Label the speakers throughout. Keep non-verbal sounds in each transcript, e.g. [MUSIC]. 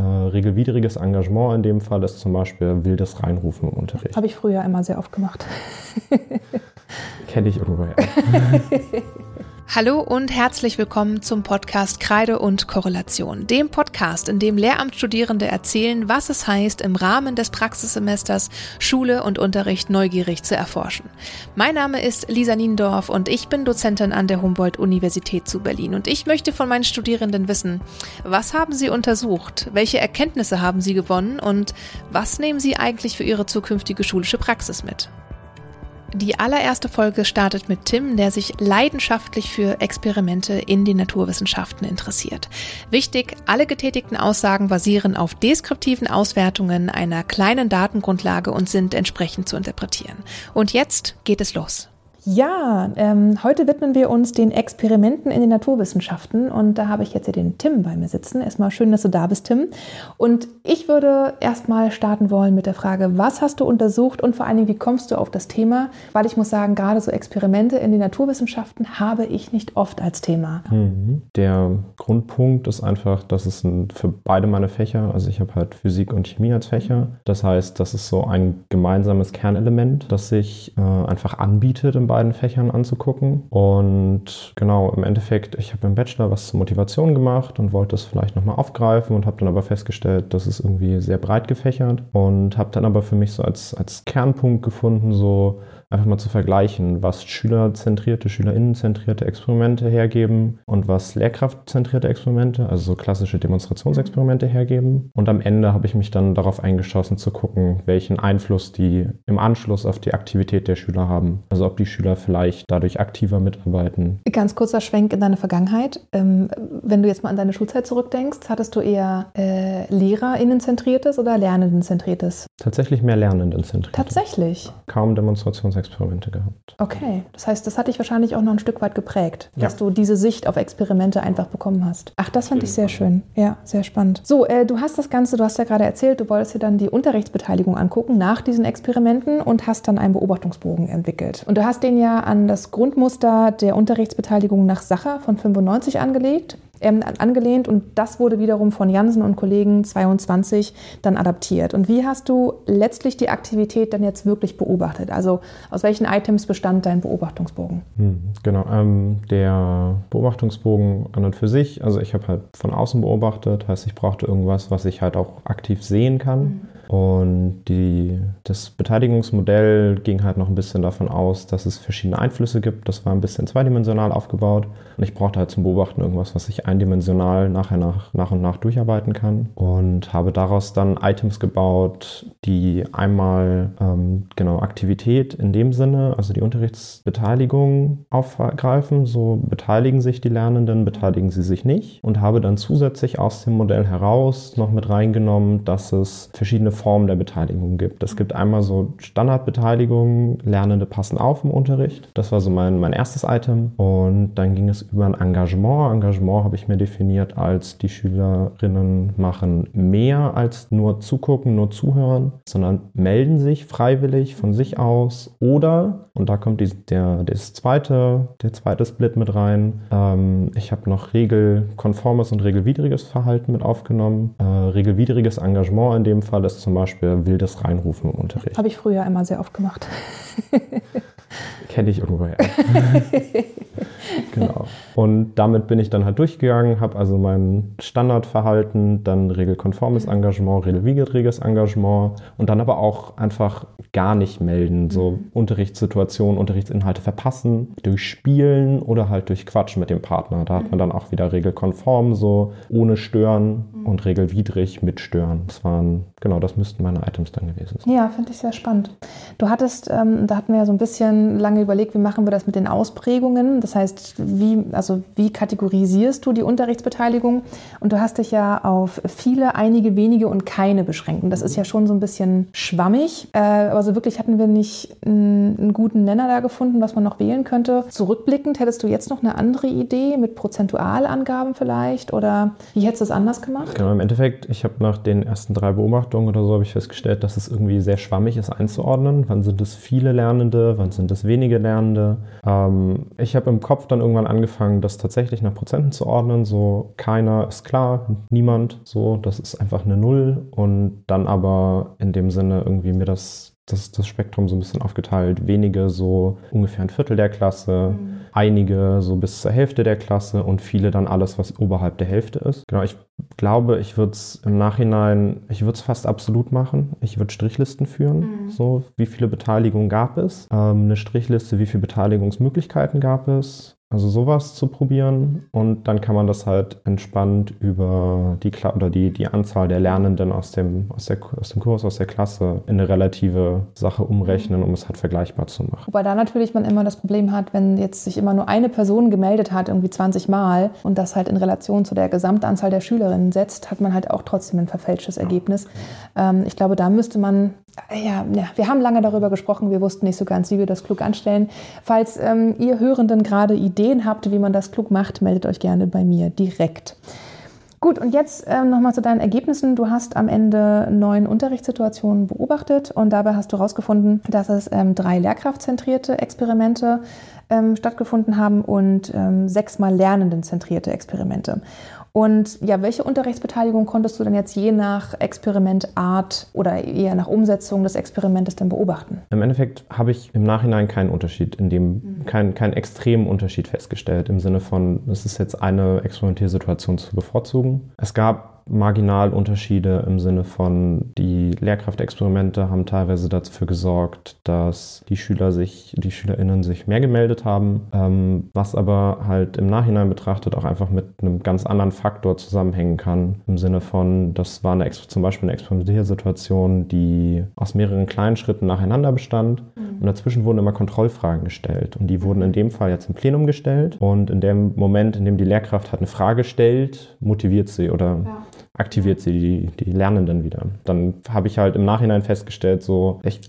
Speaker 1: uh, regelwidriges Engagement in dem Fall ist zum Beispiel wildes Reinrufen im Unterricht.
Speaker 2: Habe ich früher immer sehr oft gemacht. [LAUGHS]
Speaker 1: Kenne ich irgendwoher. [LAUGHS]
Speaker 3: Hallo und herzlich willkommen zum Podcast Kreide und Korrelation, dem Podcast, in dem Lehramtsstudierende erzählen, was es heißt, im Rahmen des Praxissemesters Schule und Unterricht neugierig zu erforschen. Mein Name ist Lisa Niendorf und ich bin Dozentin an der Humboldt-Universität zu Berlin und ich möchte von meinen Studierenden wissen, was haben sie untersucht, welche Erkenntnisse haben sie gewonnen und was nehmen sie eigentlich für ihre zukünftige schulische Praxis mit? Die allererste Folge startet mit Tim, der sich leidenschaftlich für Experimente in den Naturwissenschaften interessiert. Wichtig, alle getätigten Aussagen basieren auf deskriptiven Auswertungen einer kleinen Datengrundlage und sind entsprechend zu interpretieren. Und jetzt geht es los.
Speaker 2: Ja, ähm, heute widmen wir uns den Experimenten in den Naturwissenschaften und da habe ich jetzt hier den Tim bei mir sitzen. Erstmal schön, dass du da bist, Tim. Und ich würde erstmal starten wollen mit der Frage, was hast du untersucht und vor allen Dingen, wie kommst du auf das Thema? Weil ich muss sagen, gerade so Experimente in den Naturwissenschaften habe ich nicht oft als Thema.
Speaker 1: Mhm. Der Grundpunkt ist einfach, dass es für beide meine Fächer, also ich habe halt Physik und Chemie als Fächer, das heißt, das ist so ein gemeinsames Kernelement, das sich äh, einfach anbietet im beiden Fächern anzugucken. Und genau, im Endeffekt, ich habe im Bachelor was zur Motivation gemacht und wollte es vielleicht nochmal aufgreifen und habe dann aber festgestellt, das ist irgendwie sehr breit gefächert und habe dann aber für mich so als, als Kernpunkt gefunden, so einfach mal zu vergleichen, was schülerzentrierte, schülerinnenzentrierte Experimente hergeben und was lehrkraftzentrierte Experimente, also so klassische Demonstrationsexperimente hergeben. Und am Ende habe ich mich dann darauf eingeschossen zu gucken, welchen Einfluss die im Anschluss auf die Aktivität der Schüler haben. Also ob die Schüler vielleicht dadurch aktiver mitarbeiten.
Speaker 2: Ganz kurzer Schwenk in deine Vergangenheit. Ähm, wenn du jetzt mal an deine Schulzeit zurückdenkst, hattest du eher äh, lehrerinnenzentriertes oder lernendenzentriertes?
Speaker 1: Tatsächlich mehr lernendenzentriertes.
Speaker 2: Tatsächlich?
Speaker 1: Kaum Demonstrationsexperimente. Experimente gehabt.
Speaker 2: Okay, das heißt, das hat dich wahrscheinlich auch noch ein Stück weit geprägt, dass du diese Sicht auf Experimente einfach bekommen hast. Ach, das fand ich sehr schön. Ja, sehr spannend. So, äh, du hast das Ganze, du hast ja gerade erzählt, du wolltest dir dann die Unterrichtsbeteiligung angucken nach diesen Experimenten und hast dann einen Beobachtungsbogen entwickelt. Und du hast den ja an das Grundmuster der Unterrichtsbeteiligung nach Sacher von 95 angelegt ähm, angelehnt und das wurde wiederum von Jansen und Kollegen 22 dann adaptiert. Und wie hast du letztlich die Aktivität dann jetzt wirklich beobachtet? Also aus welchen Items bestand dein Beobachtungsbogen?
Speaker 1: Hm, genau, ähm, der Beobachtungsbogen an und für sich, also ich habe halt von außen beobachtet, heißt ich brauchte irgendwas, was ich halt auch aktiv sehen kann. Mhm. Und die, das Beteiligungsmodell ging halt noch ein bisschen davon aus, dass es verschiedene Einflüsse gibt. Das war ein bisschen zweidimensional aufgebaut. Und ich brauchte halt zum Beobachten irgendwas, was ich eindimensional nachher nach, nach und nach durcharbeiten kann. Und habe daraus dann Items gebaut, die einmal ähm, genau Aktivität in dem Sinne, also die Unterrichtsbeteiligung aufgreifen. So beteiligen sich die Lernenden, beteiligen sie sich nicht. Und habe dann zusätzlich aus dem Modell heraus noch mit reingenommen, dass es verschiedene Formen der Beteiligung gibt. Es gibt einmal so Standardbeteiligung, Lernende passen auf im Unterricht. Das war so mein, mein erstes Item. Und dann ging es über ein Engagement. Engagement habe ich mir definiert als die Schülerinnen machen mehr als nur zugucken, nur zuhören, sondern melden sich freiwillig von sich aus oder, und da kommt die, der, das zweite, der zweite Split mit rein, ähm, ich habe noch regelkonformes und regelwidriges Verhalten mit aufgenommen. Äh, regelwidriges Engagement in dem Fall ist zum Beispiel wildes Reinrufen im Unterricht.
Speaker 2: Habe ich früher immer sehr oft gemacht. [LAUGHS]
Speaker 1: Kenne ich irgendwoher. [LAUGHS] genau. Und damit bin ich dann halt durchgegangen, habe also mein Standardverhalten, dann regelkonformes mhm. Engagement, regelwidriges Engagement und dann aber auch einfach gar nicht melden. So mhm. Unterrichtssituationen, Unterrichtsinhalte verpassen, durch Spielen oder halt durch Quatsch mit dem Partner. Da hat man mhm. dann auch wieder regelkonform, so ohne Stören und regelwidrig mit Stören. Das waren, genau, das müssten meine Items dann gewesen sein.
Speaker 2: Ja, finde ich sehr spannend. Du hattest, ähm, da hatten wir ja so ein bisschen lange überlegt, wie machen wir das mit den Ausprägungen. Das heißt, wie, also wie kategorisierst du die Unterrichtsbeteiligung? Und du hast dich ja auf viele, einige, wenige und keine beschränkt. Und das ist ja schon so ein bisschen schwammig. Äh, aber so wirklich hatten wir nicht einen, einen guten Nenner da gefunden, was man noch wählen könnte. Zurückblickend, hättest du jetzt noch eine andere Idee mit Prozentualangaben vielleicht? Oder wie hättest du es anders gemacht?
Speaker 1: Genau, im Endeffekt, ich habe nach den ersten drei Beobachtungen oder so, habe ich festgestellt, dass es irgendwie sehr schwammig ist einzuordnen. Wann sind es viele Lernende, wann sind es wenige Lernende? Ähm, ich habe im Kopf dann irgendwann angefangen, das tatsächlich nach Prozenten zu ordnen. So keiner ist klar, niemand, so das ist einfach eine Null und dann aber in dem Sinne irgendwie mir das das, das Spektrum so ein bisschen aufgeteilt. Wenige so ungefähr ein Viertel der Klasse, mhm. einige so bis zur Hälfte der Klasse und viele dann alles, was oberhalb der Hälfte ist. Genau, ich glaube, ich würde es im Nachhinein, ich würde es fast absolut machen. Ich würde Strichlisten führen. Mhm. So, wie viele Beteiligungen gab es? Ähm, eine Strichliste, wie viele Beteiligungsmöglichkeiten gab es? Also sowas zu probieren und dann kann man das halt entspannt über die Kla oder die, die Anzahl der Lernenden aus dem, aus, der, aus dem Kurs, aus der Klasse in eine relative Sache umrechnen, um es halt vergleichbar zu machen.
Speaker 2: Wobei da natürlich man immer das Problem hat, wenn jetzt sich immer nur eine Person gemeldet hat, irgendwie 20 Mal und das halt in Relation zu der Gesamtanzahl der Schülerinnen setzt, hat man halt auch trotzdem ein verfälschtes Ergebnis. Ähm, ich glaube, da müsste man ja, ja, wir haben lange darüber gesprochen, wir wussten nicht so ganz, wie wir das klug anstellen. Falls ähm, ihr Hörenden gerade Ideen habt, wie man das klug macht, meldet euch gerne bei mir direkt. Gut, und jetzt ähm, nochmal zu deinen Ergebnissen. Du hast am Ende neun Unterrichtssituationen beobachtet und dabei hast du herausgefunden, dass es ähm, drei lehrkraftzentrierte Experimente ähm, stattgefunden haben und ähm, sechsmal lernendenzentrierte Experimente. Und ja, welche Unterrichtsbeteiligung konntest du denn jetzt je nach Experimentart oder eher nach Umsetzung des Experimentes denn beobachten?
Speaker 1: Im Endeffekt habe ich im Nachhinein keinen Unterschied, in dem mhm. keinen, keinen extremen Unterschied festgestellt, im Sinne von, es ist jetzt eine Experimentiersituation zu bevorzugen. Es gab Marginalunterschiede im Sinne von, die Lehrkraftexperimente haben teilweise dafür gesorgt, dass die Schüler sich, die SchülerInnen sich mehr gemeldet haben, ähm, was aber halt im Nachhinein betrachtet auch einfach mit einem ganz anderen Faktor zusammenhängen kann. Im Sinne von, das war eine, zum Beispiel eine Experimentiersituation, die aus mehreren kleinen Schritten nacheinander bestand. Mhm. und dazwischen wurden immer Kontrollfragen gestellt. Und die wurden in dem Fall jetzt im Plenum gestellt. Und in dem Moment, in dem die Lehrkraft halt eine Frage stellt, motiviert sie oder ja aktiviert sie die, die Lernenden wieder. Dann habe ich halt im Nachhinein festgestellt, so, ich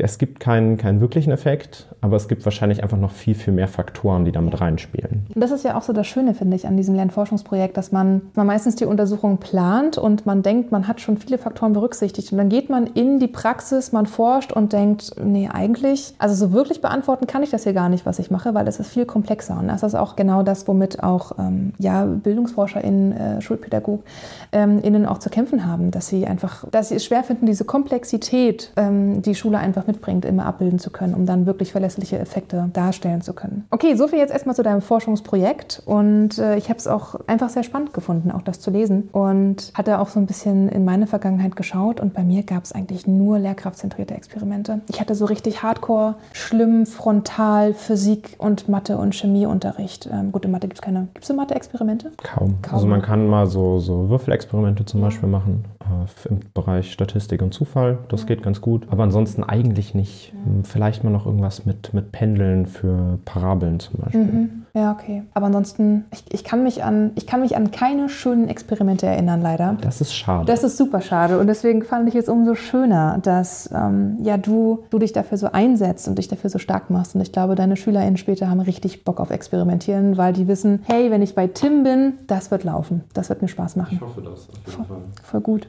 Speaker 1: es gibt keinen, keinen wirklichen Effekt, aber es gibt wahrscheinlich einfach noch viel, viel mehr Faktoren, die damit reinspielen.
Speaker 2: Das ist ja auch so das Schöne, finde ich, an diesem Lernforschungsprojekt, dass man, man meistens die Untersuchung plant und man denkt, man hat schon viele Faktoren berücksichtigt. Und dann geht man in die Praxis, man forscht und denkt, nee, eigentlich, also so wirklich beantworten kann ich das hier gar nicht, was ich mache, weil es ist viel komplexer. Und das ist auch genau das, womit auch ähm, ja, BildungsforscherInnen, äh, SchulpädagogInnen auch zu kämpfen haben, dass sie einfach, dass sie es schwer finden, diese Komplexität, ähm, die Schule einfach mitbringt, immer abbilden zu können, um dann wirklich verlässliche Effekte darstellen zu können. Okay, so viel jetzt erstmal zu deinem Forschungsprojekt und äh, ich habe es auch einfach sehr spannend gefunden, auch das zu lesen und hatte auch so ein bisschen in meine Vergangenheit geschaut und bei mir gab es eigentlich nur lehrkraftzentrierte Experimente. Ich hatte so richtig Hardcore, schlimm, frontal Physik und Mathe und Chemieunterricht. Ähm, gut, in Mathe gibt es keine. Gibt es Mathe-Experimente?
Speaker 1: Kaum. Kaum. Also man kann mal so, so Würfelexperimente zum. Beispiel machen äh, im Bereich Statistik und Zufall. Das ja. geht ganz gut. Aber ansonsten eigentlich eigentlich nicht. Ja. Vielleicht mal noch irgendwas mit, mit Pendeln für Parabeln zum Beispiel.
Speaker 2: Mhm. Ja, okay. Aber ansonsten, ich, ich, kann mich an, ich kann mich an keine schönen Experimente erinnern, leider.
Speaker 1: Das ist schade.
Speaker 2: Das ist super schade. Und deswegen fand ich es umso schöner, dass ähm, ja, du, du dich dafür so einsetzt und dich dafür so stark machst. Und ich glaube, deine SchülerInnen später haben richtig Bock auf Experimentieren, weil die wissen, hey, wenn ich bei Tim bin, das wird laufen. Das wird mir Spaß machen.
Speaker 1: Ich hoffe das, auf jeden
Speaker 2: voll, Fall. Voll gut.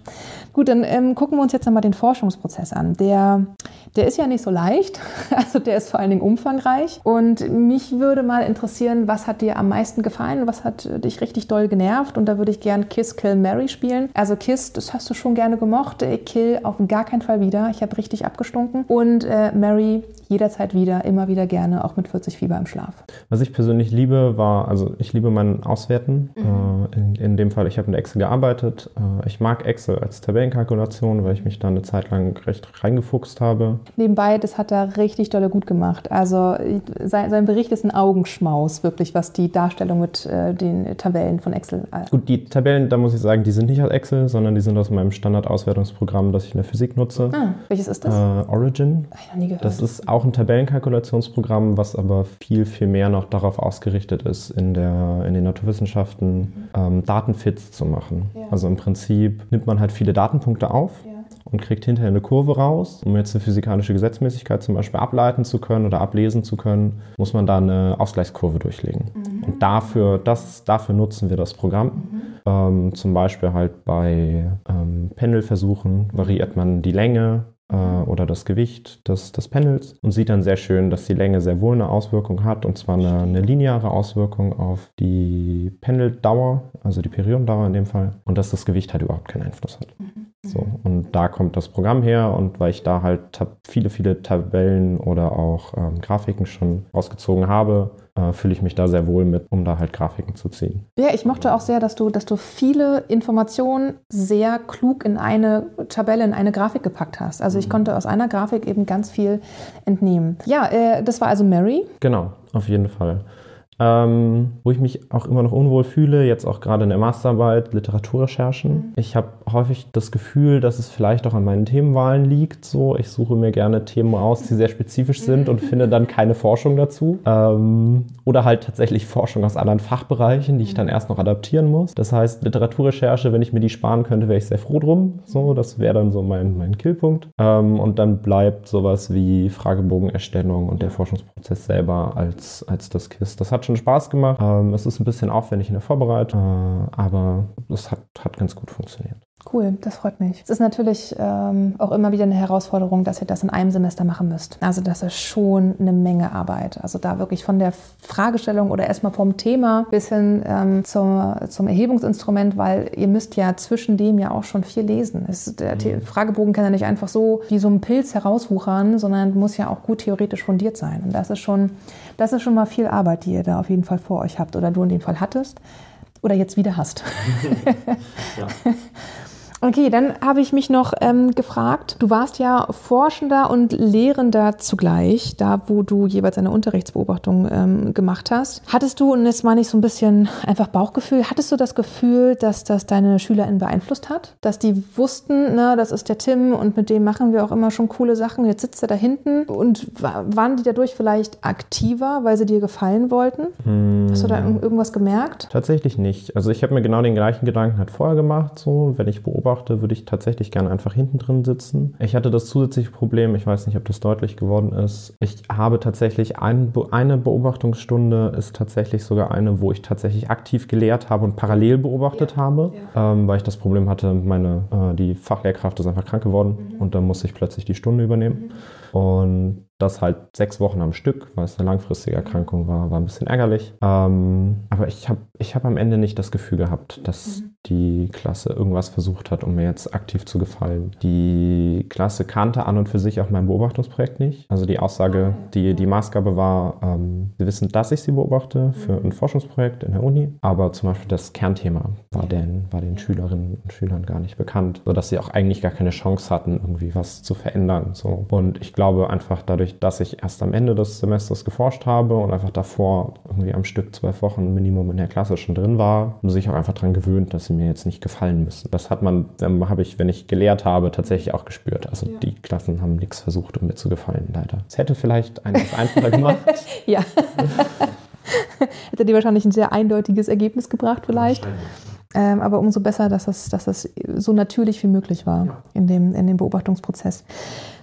Speaker 2: Gut, dann ähm, gucken wir uns jetzt nochmal den Forschungsprozess an. Der, der ist ja nicht so leicht. [LAUGHS] Also der ist vor allen Dingen umfangreich. Und mich würde mal interessieren, was hat dir am meisten gefallen? Was hat dich richtig doll genervt? Und da würde ich gern Kiss, Kill, Mary spielen. Also Kiss, das hast du schon gerne gemocht. Äh, Kill auf gar keinen Fall wieder. Ich habe richtig abgestunken. Und äh, Mary jederzeit wieder, immer wieder gerne, auch mit 40 Fieber im Schlaf.
Speaker 1: Was ich persönlich liebe, war, also ich liebe mein Auswerten. Mhm. Äh, in, in, dem Fall, ich habe mit Excel gearbeitet. Äh, ich mag Excel als Tabellenkalkulation, weil ich mich da eine Zeit lang recht reingefuchst habe.
Speaker 2: Nebenbei, das hat er richtig dolle gut gemacht. Also sein, sein Bericht ist ein Augenschmaus, wirklich, was die Darstellung mit äh, den Tabellen von Excel.
Speaker 1: Äh gut, die Tabellen, da muss ich sagen, die sind nicht aus Excel, sondern die sind aus meinem Standardauswertungsprogramm, das ich in der Physik nutze.
Speaker 2: Ah, welches ist das?
Speaker 1: Äh, Origin.
Speaker 2: Hab ich noch nie gehört.
Speaker 1: Das ist auch ein Tabellenkalkulationsprogramm, was aber viel, viel mehr noch darauf ausgerichtet ist, in, der, in den Naturwissenschaften ähm, Datenfits zu machen. Ja. Also im Prinzip nimmt man halt viele Datenpunkte auf. Ja und kriegt hinterher eine Kurve raus. Um jetzt eine physikalische Gesetzmäßigkeit zum Beispiel ableiten zu können oder ablesen zu können, muss man da eine Ausgleichskurve durchlegen. Mhm. Und dafür, das, dafür nutzen wir das Programm. Mhm. Ähm, zum Beispiel halt bei ähm, Pendelversuchen variiert man die Länge äh, oder das Gewicht des, des Panels und sieht dann sehr schön, dass die Länge sehr wohl eine Auswirkung hat und zwar eine, eine lineare Auswirkung auf die Pendeldauer, also die Periodendauer in dem Fall und dass das Gewicht halt überhaupt keinen Einfluss hat. Mhm. So, und da kommt das Programm her und weil ich da halt viele, viele Tabellen oder auch ähm, Grafiken schon ausgezogen habe, äh, fühle ich mich da sehr wohl mit, um da halt Grafiken zu ziehen.
Speaker 2: Ja, ich mochte auch sehr, dass du, dass du viele Informationen sehr klug in eine Tabelle, in eine Grafik gepackt hast. Also ich mhm. konnte aus einer Grafik eben ganz viel entnehmen. Ja, äh, das war also Mary.
Speaker 1: Genau, auf jeden Fall ähm, wo ich mich auch immer noch unwohl fühle, jetzt auch gerade in der Masterarbeit, Literaturrecherchen. Mhm. Ich habe häufig das Gefühl, dass es vielleicht auch an meinen Themenwahlen liegt. So, ich suche mir gerne Themen aus, die sehr spezifisch sind und [LAUGHS] finde dann keine Forschung dazu. Ähm, oder halt tatsächlich Forschung aus anderen Fachbereichen, die ich dann erst noch adaptieren muss. Das heißt, Literaturrecherche, wenn ich mir die sparen könnte, wäre ich sehr froh drum. So, das wäre dann so mein, mein Killpunkt. Ähm, und dann bleibt sowas wie Fragebogenerstellung und der Forschungsprozess selber als, als das KISS. Das hat schon Spaß gemacht. Ähm, es ist ein bisschen aufwendig in der Vorbereitung, äh, aber es hat, hat ganz gut funktioniert.
Speaker 2: Cool, das freut mich. Es ist natürlich ähm, auch immer wieder eine Herausforderung, dass ihr das in einem Semester machen müsst. Also das ist schon eine Menge Arbeit. Also da wirklich von der Fragestellung oder erstmal vom Thema bis hin ähm, zum, zum Erhebungsinstrument, weil ihr müsst ja zwischen dem ja auch schon viel lesen. Es, der mhm. Fragebogen kann ja nicht einfach so wie so ein Pilz herauswuchern, sondern muss ja auch gut theoretisch fundiert sein. Und das ist schon, das ist schon mal viel Arbeit, die ihr da auf jeden Fall vor euch habt oder du in dem Fall hattest oder jetzt wieder hast. [LAUGHS] ja. [LAUGHS] Okay, dann habe ich mich noch ähm, gefragt, du warst ja Forschender und Lehrender zugleich, da wo du jeweils eine Unterrichtsbeobachtung ähm, gemacht hast. Hattest du, und das meine ich so ein bisschen einfach Bauchgefühl, hattest du das Gefühl, dass das deine SchülerInnen beeinflusst hat? Dass die wussten, na, das ist der Tim und mit dem machen wir auch immer schon coole Sachen, jetzt sitzt er da hinten und waren die dadurch vielleicht aktiver, weil sie dir gefallen wollten? Hm. Hast du da irgendwas gemerkt?
Speaker 1: Tatsächlich nicht. Also ich habe mir genau den gleichen Gedanken halt vorher gemacht, so, wenn ich beobachte, beobachte, würde ich tatsächlich gerne einfach hinten drin sitzen. Ich hatte das zusätzliche Problem, ich weiß nicht, ob das deutlich geworden ist. Ich habe tatsächlich ein, eine Beobachtungsstunde, ist tatsächlich sogar eine, wo ich tatsächlich aktiv gelehrt habe und parallel beobachtet ja. habe, ja. Ähm, weil ich das Problem hatte, meine, äh, die Fachlehrkraft ist einfach krank geworden mhm. und dann musste ich plötzlich die Stunde übernehmen. Mhm. Und das halt sechs Wochen am Stück, weil es eine langfristige Erkrankung war, war ein bisschen ärgerlich. Ähm, aber ich habe ich hab am Ende nicht das Gefühl gehabt, dass mhm. die Klasse irgendwas versucht hat, um mir jetzt aktiv zu gefallen. Die Klasse kannte an und für sich auch mein Beobachtungsprojekt nicht. Also die Aussage, die, die Maßgabe war, ähm, sie wissen, dass ich sie beobachte für ein Forschungsprojekt in der Uni, aber zum Beispiel das Kernthema war den, war den Schülerinnen und Schülern gar nicht bekannt, sodass sie auch eigentlich gar keine Chance hatten, irgendwie was zu verändern. So. Und ich glaube einfach dadurch, dass ich erst am Ende des Semesters geforscht habe und einfach davor irgendwie am Stück zwölf Wochen Minimum in der Klasse schon drin war, haben sich auch einfach daran gewöhnt, dass sie mir jetzt nicht gefallen müssen. Das hat man, habe ich, wenn ich gelehrt habe, tatsächlich auch gespürt. Also ja. die Klassen haben nichts versucht, um mir zu gefallen, leider. Es hätte vielleicht eines [LAUGHS] einfacher gemacht. [LAUGHS]
Speaker 2: ja. [LAUGHS] hätte dir wahrscheinlich ein sehr eindeutiges Ergebnis gebracht, vielleicht. Ähm, aber umso besser, dass das, dass das so natürlich wie möglich war ja. in, dem, in dem Beobachtungsprozess.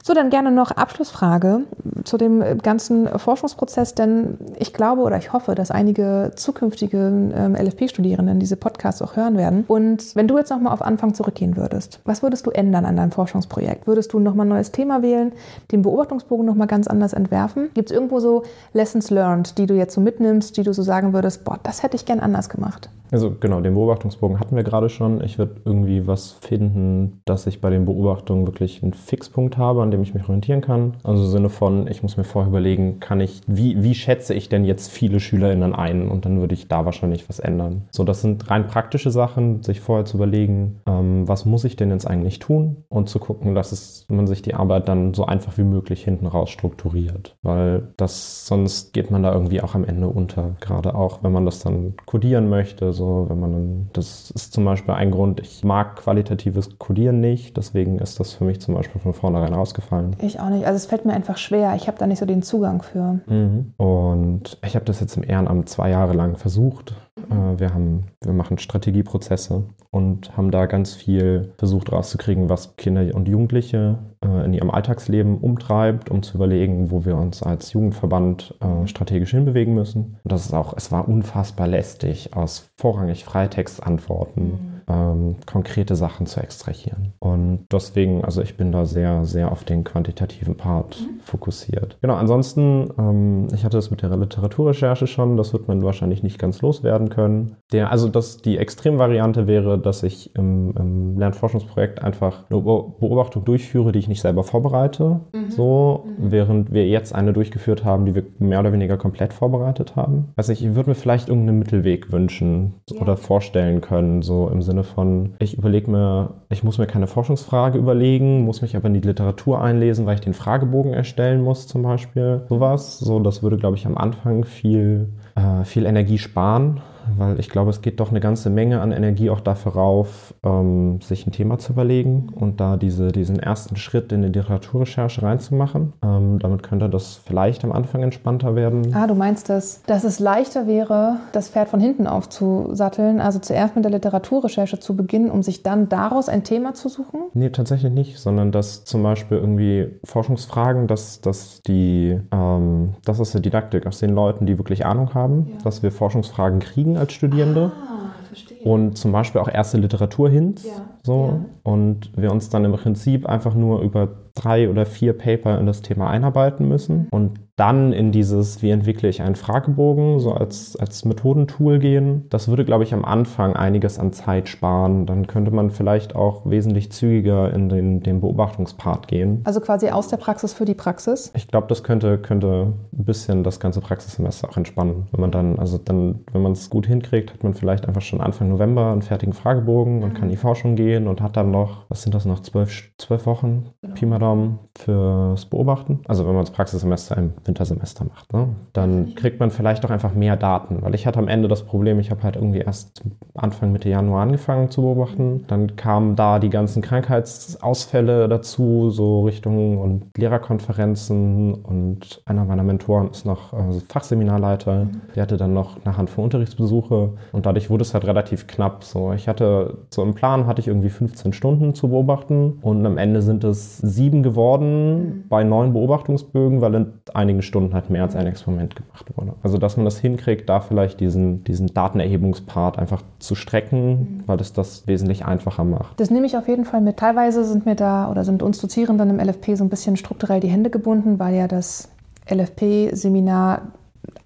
Speaker 2: So, dann gerne noch Abschlussfrage zu dem ganzen Forschungsprozess, denn ich glaube oder ich hoffe, dass einige zukünftige ähm, LFP-Studierenden diese Podcasts auch hören werden. Und wenn du jetzt nochmal auf Anfang zurückgehen würdest, was würdest du ändern an deinem Forschungsprojekt? Würdest du nochmal ein neues Thema wählen, den Beobachtungsbogen nochmal ganz anders entwerfen? Gibt es irgendwo so Lessons learned, die du jetzt so mitnimmst, die du so sagen würdest, boah, das hätte ich gern anders gemacht?
Speaker 1: Also genau, den Beobachtungsbogen hatten wir gerade schon. Ich würde irgendwie was finden, dass ich bei den Beobachtungen wirklich einen Fixpunkt habe, an dem ich mich orientieren kann. Also im Sinne von, ich muss mir vorher überlegen, kann ich, wie, wie schätze ich denn jetzt viele SchülerInnen ein? Und dann würde ich da wahrscheinlich was ändern. So, das sind rein praktische Sachen, sich vorher zu überlegen, ähm, was muss ich denn jetzt eigentlich tun? Und zu gucken, dass es, man sich die Arbeit dann so einfach wie möglich hinten raus strukturiert. Weil das, sonst geht man da irgendwie auch am Ende unter. Gerade auch, wenn man das dann codieren möchte so, wenn man dann, das ist zum Beispiel ein Grund, ich mag qualitatives Codieren nicht, deswegen ist das für mich zum Beispiel von vornherein ausgefallen.
Speaker 2: Ich auch nicht. Also es fällt mir einfach schwer. Ich habe da nicht so den Zugang für.
Speaker 1: Mhm. Und ich habe das jetzt im Ehrenamt zwei Jahre lang versucht. Mhm. Wir, haben, wir machen Strategieprozesse und haben da ganz viel versucht rauszukriegen, was Kinder und Jugendliche äh, in ihrem Alltagsleben umtreibt, um zu überlegen, wo wir uns als Jugendverband äh, strategisch hinbewegen müssen. Und das ist auch, es war unfassbar lästig aus vorrangig Freitextantworten. Mhm ähm, konkrete Sachen zu extrahieren. Und deswegen, also ich bin da sehr, sehr auf den quantitativen Part mhm. fokussiert. Genau, ansonsten, ähm, ich hatte das mit der Literaturrecherche schon, das wird man wahrscheinlich nicht ganz loswerden können. Der, also das, die Extremvariante wäre, dass ich im, im Lernforschungsprojekt einfach eine Beobachtung durchführe, die ich nicht selber vorbereite, mhm. so, mhm. während wir jetzt eine durchgeführt haben, die wir mehr oder weniger komplett vorbereitet haben. Also ich würde mir vielleicht irgendeinen Mittelweg wünschen ja. oder vorstellen können, so im Sinne von, ich überlege mir, ich muss mir keine Forschungsfrage überlegen, muss mich aber in die Literatur einlesen, weil ich den Fragebogen erstellen muss zum Beispiel. Sowas, so das würde, glaube ich, am Anfang viel, äh, viel Energie sparen weil ich glaube, es geht doch eine ganze Menge an Energie auch dafür rauf, ähm, sich ein Thema zu überlegen und da diese, diesen ersten Schritt in die Literaturrecherche reinzumachen. Ähm, damit könnte das vielleicht am Anfang entspannter werden.
Speaker 2: Ah, du meinst, dass, dass es leichter wäre, das Pferd von hinten aufzusatteln, also zuerst mit der Literaturrecherche zu beginnen, um sich dann daraus ein Thema zu suchen?
Speaker 1: Nee, tatsächlich nicht, sondern dass zum Beispiel irgendwie Forschungsfragen, dass, dass die, ähm, das ist die Didaktik aus den Leuten, die wirklich Ahnung haben, ja. dass wir Forschungsfragen kriegen als Studierende. Ah, verstehe. Und zum Beispiel auch erste Literatur hin. Ja. So. Ja. Und wir uns dann im Prinzip einfach nur über drei oder vier Paper in das Thema einarbeiten müssen und dann in dieses, wie entwickle ich einen Fragebogen, so als, als Methodentool gehen. Das würde, glaube ich, am Anfang einiges an Zeit sparen. Dann könnte man vielleicht auch wesentlich zügiger in den, den Beobachtungspart gehen.
Speaker 2: Also quasi aus der Praxis für die Praxis?
Speaker 1: Ich glaube, das könnte, könnte ein bisschen das ganze Praxissemester auch entspannen. Wenn man dann, also dann, wenn man es gut hinkriegt, hat man vielleicht einfach schon Anfang November einen fertigen Fragebogen und kann in die Forschung gehen und hat dann noch, was sind das noch, zwölf, zwölf Wochen? Genau. Pi mal fürs Beobachten. Also wenn man das Praxissemester im Wintersemester macht, ne? dann kriegt man vielleicht auch einfach mehr Daten. Weil ich hatte am Ende das Problem, ich habe halt irgendwie erst Anfang Mitte Januar angefangen zu beobachten. Dann kamen da die ganzen Krankheitsausfälle dazu, so Richtung und Lehrerkonferenzen und einer meiner Mentoren ist noch also Fachseminarleiter. Der hatte dann noch eine Handvoll Unterrichtsbesuche und dadurch wurde es halt relativ knapp. So, ich hatte so im Plan hatte ich irgendwie 15 Stunden zu beobachten und am Ende sind es sieben sieben geworden mhm. bei neun Beobachtungsbögen, weil in einigen Stunden halt mehr als ein Experiment gemacht wurde. Also dass man das hinkriegt, da vielleicht diesen, diesen Datenerhebungspart einfach zu strecken, mhm. weil das das wesentlich einfacher macht.
Speaker 2: Das nehme ich auf jeden Fall mit. Teilweise sind mir da oder sind uns Dozierenden im LFP so ein bisschen strukturell die Hände gebunden, weil ja das LFP-Seminar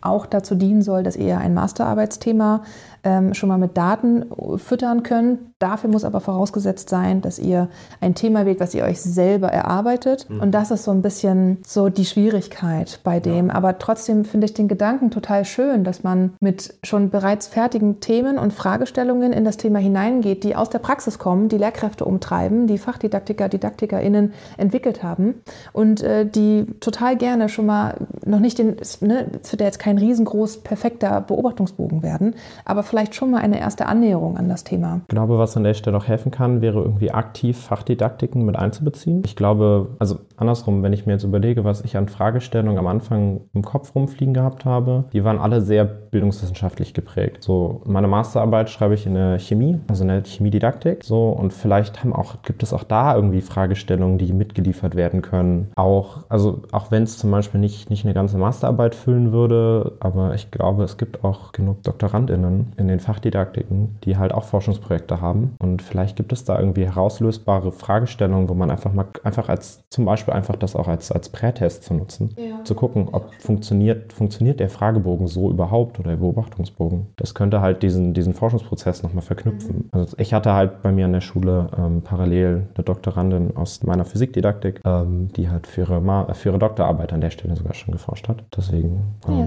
Speaker 2: auch dazu dienen soll, dass ihr ein Masterarbeitsthema ähm, schon mal mit Daten füttern könnt. Dafür muss aber vorausgesetzt sein, dass ihr ein Thema wählt, was ihr euch selber erarbeitet. Mhm. Und das ist so ein bisschen so die Schwierigkeit bei dem. Ja. Aber trotzdem finde ich den Gedanken total schön, dass man mit schon bereits fertigen Themen und Fragestellungen in das Thema hineingeht, die aus der Praxis kommen, die Lehrkräfte umtreiben, die Fachdidaktiker, DidaktikerInnen entwickelt haben und äh, die total gerne schon mal noch nicht den, ne, wird ja jetzt kein riesengroß perfekter Beobachtungsbogen werden, aber vielleicht schon mal eine erste Annäherung an das Thema.
Speaker 1: Ich glaube, was an der Stelle noch helfen kann, wäre irgendwie aktiv Fachdidaktiken mit einzubeziehen. Ich glaube, also andersrum, wenn ich mir jetzt überlege, was ich an Fragestellungen am Anfang im Kopf rumfliegen gehabt habe, die waren alle sehr bildungswissenschaftlich geprägt. So, meine Masterarbeit schreibe ich in der Chemie, also in der Chemiedidaktik. So, und vielleicht haben auch, gibt es auch da irgendwie Fragestellungen, die mitgeliefert werden können. Auch, also auch wenn es zum Beispiel nicht, nicht eine ganze Masterarbeit füllen würde, aber ich glaube, es gibt auch genug DoktorandInnen, in den Fachdidaktiken, die halt auch Forschungsprojekte haben. Und vielleicht gibt es da irgendwie herauslösbare Fragestellungen, wo man einfach mal einfach als zum Beispiel einfach das auch als, als Prätest zu nutzen, ja. zu gucken, ob funktioniert, funktioniert der Fragebogen so überhaupt oder der Beobachtungsbogen. Das könnte halt diesen, diesen Forschungsprozess nochmal verknüpfen. Mhm. Also ich hatte halt bei mir an der Schule ähm, parallel eine Doktorandin aus meiner Physikdidaktik, ähm, die halt für ihre, Ma für ihre Doktorarbeit an der Stelle sogar schon geforscht hat. Deswegen ähm, ja,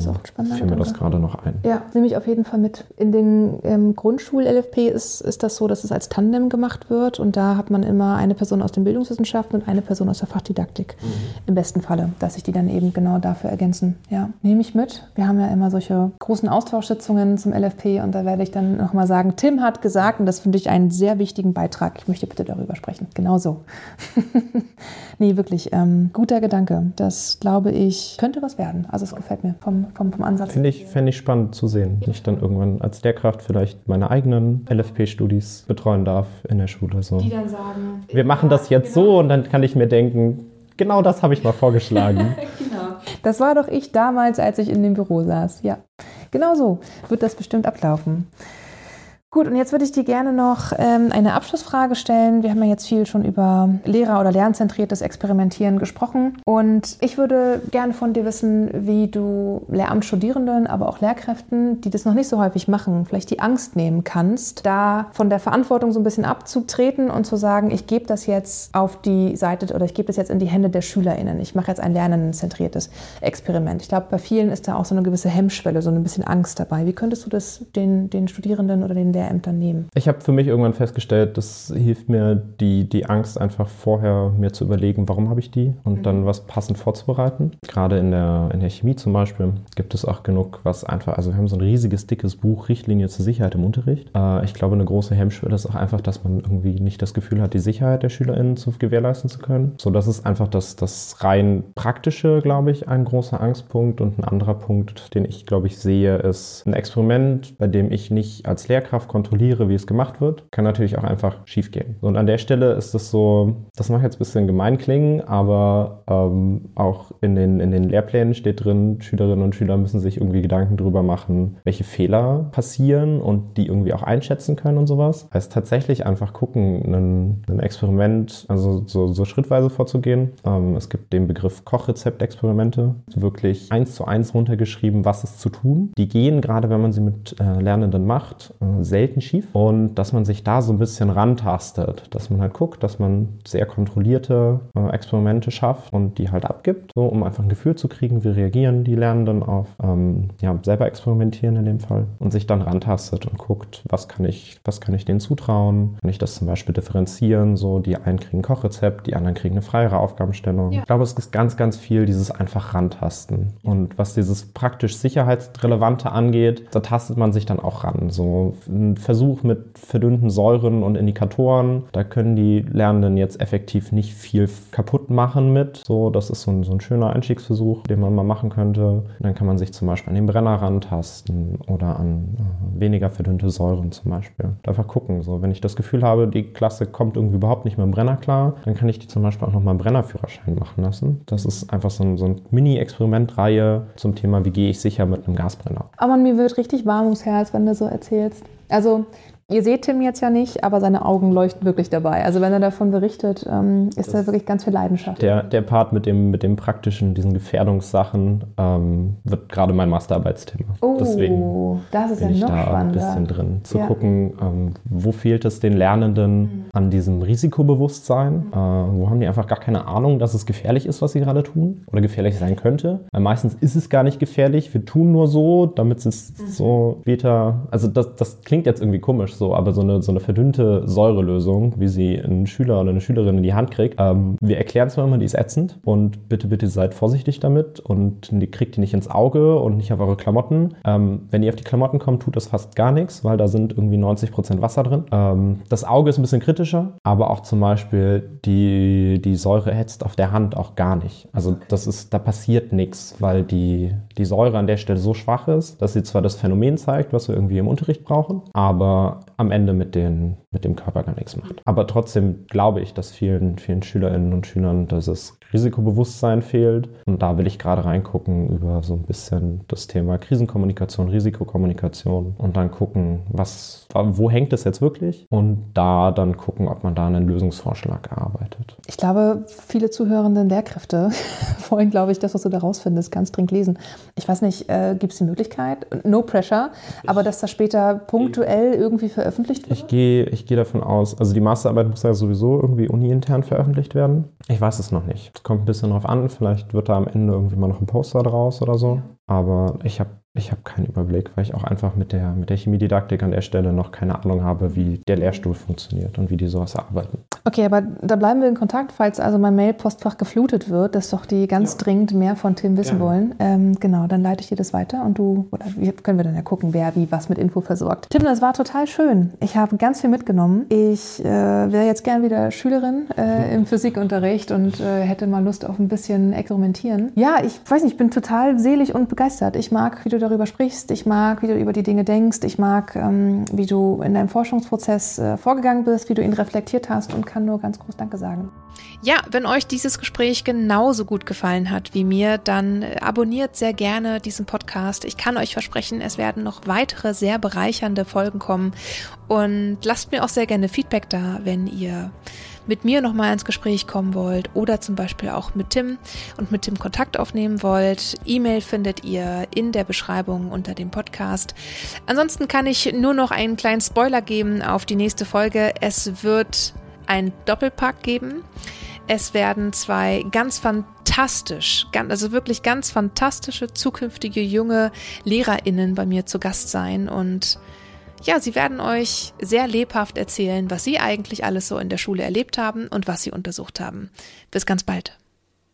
Speaker 1: fiel mir das gerade noch ein.
Speaker 2: Ja, nehme ich auf jeden Fall mit in den im Grundschul-LFP ist, ist das so, dass es als Tandem gemacht wird und da hat man immer eine Person aus den Bildungswissenschaften und eine Person aus der Fachdidaktik mhm. im besten Falle, dass sich die dann eben genau dafür ergänzen. Ja, nehme ich mit. Wir haben ja immer solche großen Austauschsitzungen zum LFP und da werde ich dann nochmal sagen, Tim hat gesagt und das finde ich einen sehr wichtigen Beitrag. Ich möchte bitte darüber sprechen. Genau so. [LAUGHS] nee, wirklich ähm, guter Gedanke. Das glaube ich könnte was werden. Also es gefällt mir vom, vom, vom Ansatz.
Speaker 1: Finde ich, fände ich spannend zu sehen. Nicht dann irgendwann als Lehrkraft vielleicht meine eigenen LFP-Studis betreuen darf in der Schule. So. Die dann sagen, wir machen das jetzt genau. so und dann kann ich mir denken, genau das habe ich mal vorgeschlagen. [LAUGHS]
Speaker 2: genau. Das war doch ich damals, als ich in dem Büro saß. Ja, genau so wird das bestimmt ablaufen. Gut, und jetzt würde ich dir gerne noch ähm, eine Abschlussfrage stellen. Wir haben ja jetzt viel schon über Lehrer- oder lernzentriertes Experimentieren gesprochen. Und ich würde gerne von dir wissen, wie du Lehramtsstudierenden, aber auch Lehrkräften, die das noch nicht so häufig machen, vielleicht die Angst nehmen kannst, da von der Verantwortung so ein bisschen abzutreten und zu sagen, ich gebe das jetzt auf die Seite oder ich gebe das jetzt in die Hände der SchülerInnen. Ich mache jetzt ein lernendenzentriertes Experiment. Ich glaube, bei vielen ist da auch so eine gewisse Hemmschwelle, so ein bisschen Angst dabei. Wie könntest du das den, den Studierenden oder den Lehrern Lehrämtern nehmen?
Speaker 1: Ich habe für mich irgendwann festgestellt, das hilft mir, die, die Angst einfach vorher mir zu überlegen, warum habe ich die und mhm. dann was passend vorzubereiten. Gerade in der, in der Chemie zum Beispiel gibt es auch genug, was einfach, also wir haben so ein riesiges, dickes Buch, Richtlinie zur Sicherheit im Unterricht. Äh, ich glaube, eine große Hemmschwelle ist auch einfach, dass man irgendwie nicht das Gefühl hat, die Sicherheit der SchülerInnen zu gewährleisten zu können. So, das ist einfach das, das rein praktische, glaube ich, ein großer Angstpunkt und ein anderer Punkt, den ich, glaube ich, sehe, ist ein Experiment, bei dem ich nicht als Lehrkraft kontrolliere, wie es gemacht wird, kann natürlich auch einfach schief gehen. Und an der Stelle ist es so, das mag jetzt ein bisschen gemein klingen, aber ähm, auch in den, in den Lehrplänen steht drin, Schülerinnen und Schüler müssen sich irgendwie Gedanken darüber machen, welche Fehler passieren und die irgendwie auch einschätzen können und sowas. Heißt tatsächlich einfach gucken, ein, Experiment, also so, so schrittweise vorzugehen. Ähm, es gibt den Begriff Kochrezeptexperimente, wirklich eins zu eins runtergeschrieben, was ist zu tun. Die gehen, gerade wenn man sie mit äh, Lernenden macht, äh, sehr selten schief und dass man sich da so ein bisschen rantastet, dass man halt guckt, dass man sehr kontrollierte äh, Experimente schafft und die halt abgibt, so um einfach ein Gefühl zu kriegen, wie reagieren die Lernenden auf ähm, ja, selber experimentieren in dem Fall und sich dann rantastet und guckt, was kann ich, was kann ich denen zutrauen, kann ich das zum Beispiel differenzieren, so die einen kriegen ein Kochrezept, die anderen kriegen eine freiere Aufgabenstellung. Ja. Ich glaube, es ist ganz, ganz viel dieses einfach rantasten. Und was dieses praktisch sicherheitsrelevante angeht, da tastet man sich dann auch ran, so ein Versuch mit verdünnten Säuren und Indikatoren. Da können die Lernenden jetzt effektiv nicht viel kaputt machen mit. So, das ist so ein, so ein schöner Einstiegsversuch, den man mal machen könnte. Dann kann man sich zum Beispiel an den Brenner rantasten oder an äh, weniger verdünnte Säuren zum Beispiel. Einfach gucken. So, wenn ich das Gefühl habe, die Klasse kommt irgendwie überhaupt nicht mit dem Brenner klar, dann kann ich die zum Beispiel auch nochmal einen Brennerführerschein machen lassen. Das ist einfach so ein, so ein Mini-Experimentreihe zum Thema, wie gehe ich sicher mit einem Gasbrenner.
Speaker 2: Aber mir wird richtig warm ums Herz, wenn du so erzählst. Also Ihr seht Tim jetzt ja nicht, aber seine Augen leuchten wirklich dabei. Also wenn er davon berichtet, ähm, ist da wirklich ganz viel Leidenschaft.
Speaker 1: Der, der Part mit dem, mit dem praktischen, diesen Gefährdungssachen, ähm, wird gerade mein Masterarbeitsthema.
Speaker 2: Oh, Deswegen das ist bin ja noch ich da spannender.
Speaker 1: ein bisschen drin. Zu ja. gucken, ähm, wo fehlt es den Lernenden mhm. an diesem Risikobewusstsein? Mhm. Äh, wo haben die einfach gar keine Ahnung, dass es gefährlich ist, was sie gerade tun oder gefährlich sein könnte? Weil meistens ist es gar nicht gefährlich. Wir tun nur so, damit es mhm. so später, also das, das klingt jetzt irgendwie komisch, so so, aber so eine, so eine verdünnte Säurelösung, wie sie ein Schüler oder eine Schülerin in die Hand kriegt, ähm, wir erklären zwar immer, die ist ätzend und bitte, bitte seid vorsichtig damit und die kriegt die nicht ins Auge und nicht auf eure Klamotten. Ähm, wenn ihr auf die Klamotten kommt, tut das fast gar nichts, weil da sind irgendwie 90% Wasser drin. Ähm, das Auge ist ein bisschen kritischer, aber auch zum Beispiel die, die Säure hetzt auf der Hand auch gar nicht. Also das ist, da passiert nichts, weil die, die Säure an der Stelle so schwach ist, dass sie zwar das Phänomen zeigt, was wir irgendwie im Unterricht brauchen, aber am Ende mit, den, mit dem Körper gar nichts macht. Aber trotzdem glaube ich, dass vielen, vielen Schülerinnen und Schülern dieses Risikobewusstsein fehlt. Und da will ich gerade reingucken über so ein bisschen das Thema Krisenkommunikation, Risikokommunikation und dann gucken, was, wo hängt es jetzt wirklich? Und da dann gucken, ob man da einen Lösungsvorschlag erarbeitet.
Speaker 2: Ich glaube, viele zuhörende Lehrkräfte [LAUGHS] wollen, glaube ich, das, was du da rausfindest, ganz dringend lesen. Ich weiß nicht, äh, gibt es die Möglichkeit, no pressure, aber dass das später punktuell irgendwie veröffentlicht wird?
Speaker 1: Ich gehe ich geh davon aus, also die Masterarbeit muss ja sowieso irgendwie uni-intern veröffentlicht werden. Ich weiß es noch nicht. Kommt ein bisschen drauf an, vielleicht wird da am Ende irgendwie mal noch ein Poster draus oder so. Aber ich habe ich habe keinen Überblick, weil ich auch einfach mit der, mit der Chemiedidaktik an der Stelle noch keine Ahnung habe, wie der Lehrstuhl funktioniert und wie die sowas arbeiten.
Speaker 2: Okay, aber da bleiben wir in Kontakt, falls also mein Mail-Postfach geflutet wird, dass doch die ganz ja. dringend mehr von Tim wissen ja. wollen. Ähm, genau, dann leite ich dir das weiter und du, oder können wir dann ja gucken, wer wie was mit Info versorgt. Tim, das war total schön. Ich habe ganz viel mitgenommen. Ich äh, wäre jetzt gern wieder Schülerin äh, im Physikunterricht und äh, hätte mal Lust auf ein bisschen experimentieren. Ja, ich weiß nicht, ich bin total selig und begeistert. Ich mag, wie du
Speaker 4: darüber sprichst. Ich mag, wie du über die Dinge denkst. Ich mag, ähm, wie du in deinem Forschungsprozess äh, vorgegangen bist, wie du ihn reflektiert hast und kann nur ganz groß Danke sagen.
Speaker 2: Ja, wenn euch dieses Gespräch genauso gut gefallen hat wie mir, dann äh, abonniert sehr gerne diesen Podcast. Ich kann euch versprechen, es werden noch weitere sehr bereichernde Folgen kommen. Und lasst mir auch sehr gerne Feedback da, wenn ihr mit mir nochmal ins Gespräch kommen wollt oder zum Beispiel auch mit Tim und mit Tim Kontakt aufnehmen wollt. E-Mail findet ihr in der Beschreibung unter dem Podcast. Ansonsten kann ich nur noch einen kleinen Spoiler geben auf die nächste Folge. Es wird ein Doppelpack geben. Es werden zwei ganz fantastisch, also wirklich ganz fantastische zukünftige junge LehrerInnen bei mir zu Gast sein und ja, sie werden euch sehr lebhaft erzählen, was sie eigentlich alles so in der Schule erlebt haben und was sie untersucht haben. Bis ganz bald.